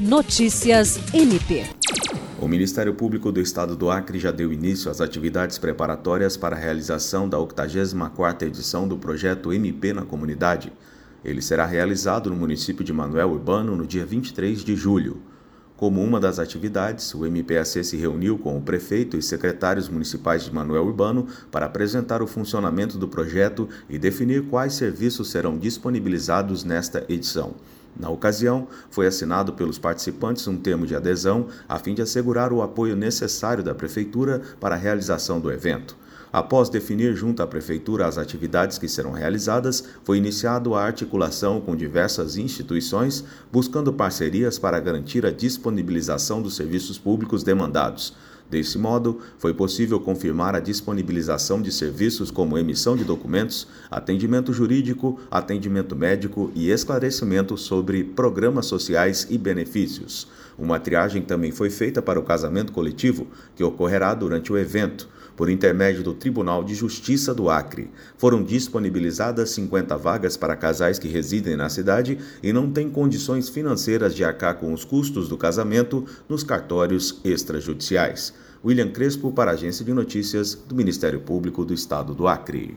Notícias MP. O Ministério Público do Estado do Acre já deu início às atividades preparatórias para a realização da 84ª edição do projeto MP na Comunidade. Ele será realizado no município de Manuel Urbano no dia 23 de julho. Como uma das atividades, o MPAC se reuniu com o prefeito e secretários municipais de Manuel Urbano para apresentar o funcionamento do projeto e definir quais serviços serão disponibilizados nesta edição. Na ocasião, foi assinado pelos participantes um termo de adesão a fim de assegurar o apoio necessário da Prefeitura para a realização do evento. Após definir junto à Prefeitura as atividades que serão realizadas, foi iniciado a articulação com diversas instituições, buscando parcerias para garantir a disponibilização dos serviços públicos demandados. Desse modo, foi possível confirmar a disponibilização de serviços como emissão de documentos, atendimento jurídico, atendimento médico e esclarecimento sobre programas sociais e benefícios. Uma triagem também foi feita para o casamento coletivo, que ocorrerá durante o evento. Por intermédio do Tribunal de Justiça do Acre, foram disponibilizadas 50 vagas para casais que residem na cidade e não têm condições financeiras de arcar com os custos do casamento nos cartórios extrajudiciais. William Crespo para a Agência de Notícias do Ministério Público do Estado do Acre.